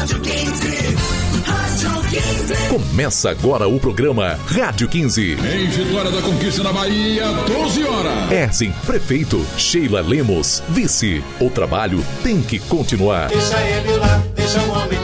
Rádio 15. Começa agora o programa Rádio 15. Em Vitória da Conquista na Bahia, 12 horas. É, Erzen, prefeito, Sheila Lemos, vice. O trabalho tem que continuar. Deixa ele lá, deixa o homem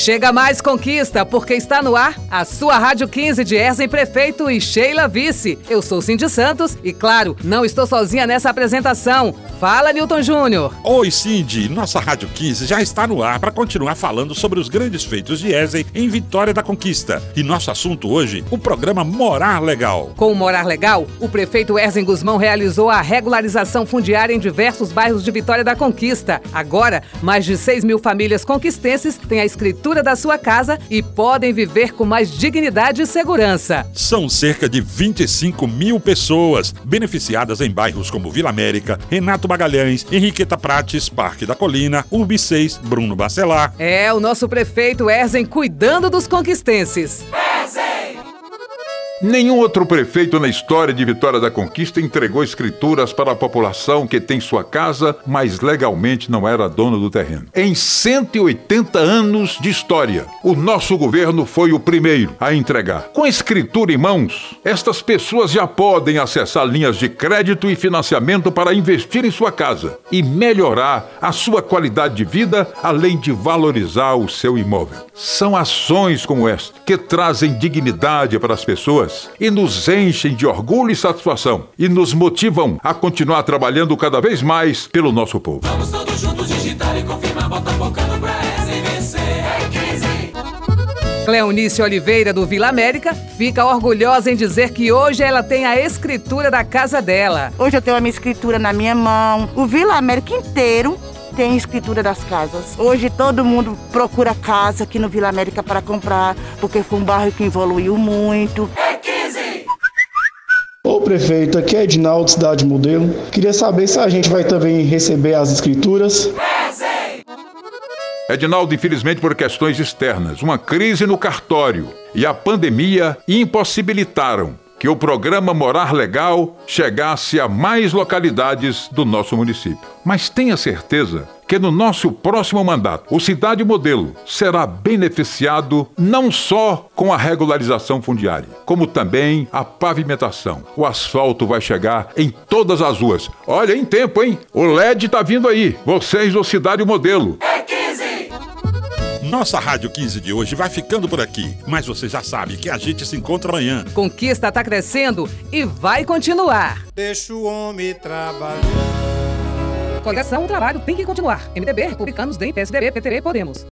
Chega mais conquista, porque está no ar a sua Rádio 15 de Erzen Prefeito e Sheila Vice. Eu sou Cindy Santos e, claro, não estou sozinha nessa apresentação. Fala, Newton Júnior. Oi, Cindy. Nossa Rádio 15 já está no ar para continuar falando sobre os grandes feitos de Erzen em Vitória da Conquista. E nosso assunto hoje, o programa Morar Legal. Com o Morar Legal, o prefeito Erzen Guzmão realizou a regularização fundiária em diversos bairros de Vitória da Conquista. Agora, mais de 6 mil famílias conquistenses têm a escritura da sua casa e podem viver com mais dignidade e segurança. São cerca de 25 mil pessoas beneficiadas em bairros como Vila América, Renato Magalhães, Henriqueta Prates, Parque da Colina, Urbi 6, Bruno Bacelar. É o nosso prefeito Erzen cuidando dos conquistenses. Nenhum outro prefeito na história de Vitória da Conquista entregou escrituras para a população que tem sua casa, mas legalmente não era dono do terreno. Em 180 anos de história, o nosso governo foi o primeiro a entregar. Com a escritura em mãos, estas pessoas já podem acessar linhas de crédito e financiamento para investir em sua casa e melhorar a sua qualidade de vida, além de valorizar o seu imóvel. São ações como esta que trazem dignidade para as pessoas e nos enchem de orgulho e satisfação e nos motivam a continuar trabalhando cada vez mais pelo nosso povo. Vamos todos juntos digitar e confirmar, bota focando pra vencer. É 15. Cleonice Oliveira, do Vila América, fica orgulhosa em dizer que hoje ela tem a escritura da casa dela. Hoje eu tenho a minha escritura na minha mão. O Vila América inteiro tem escritura das casas. Hoje todo mundo procura casa aqui no Vila América para comprar, porque foi um bairro que evoluiu muito. 15. Ô prefeito, aqui é Edinaldo, Cidade Modelo. Queria saber se a gente vai também receber as escrituras. Edinaldo, infelizmente por questões externas, uma crise no cartório e a pandemia impossibilitaram que o programa Morar Legal chegasse a mais localidades do nosso município. Mas tenha certeza que no nosso próximo mandato, o Cidade Modelo será beneficiado não só com a regularização fundiária, como também a pavimentação. O asfalto vai chegar em todas as ruas. Olha, em tempo, hein? O LED tá vindo aí. Vocês do Cidade Modelo. É 15. Nossa Rádio 15 de hoje vai ficando por aqui, mas você já sabe que a gente se encontra amanhã. Conquista está crescendo e vai continuar. Deixa o homem trabalhar. Coligação, o trabalho tem que continuar. MDB, Republicanos, DEM, PSDB, PTB, Podemos.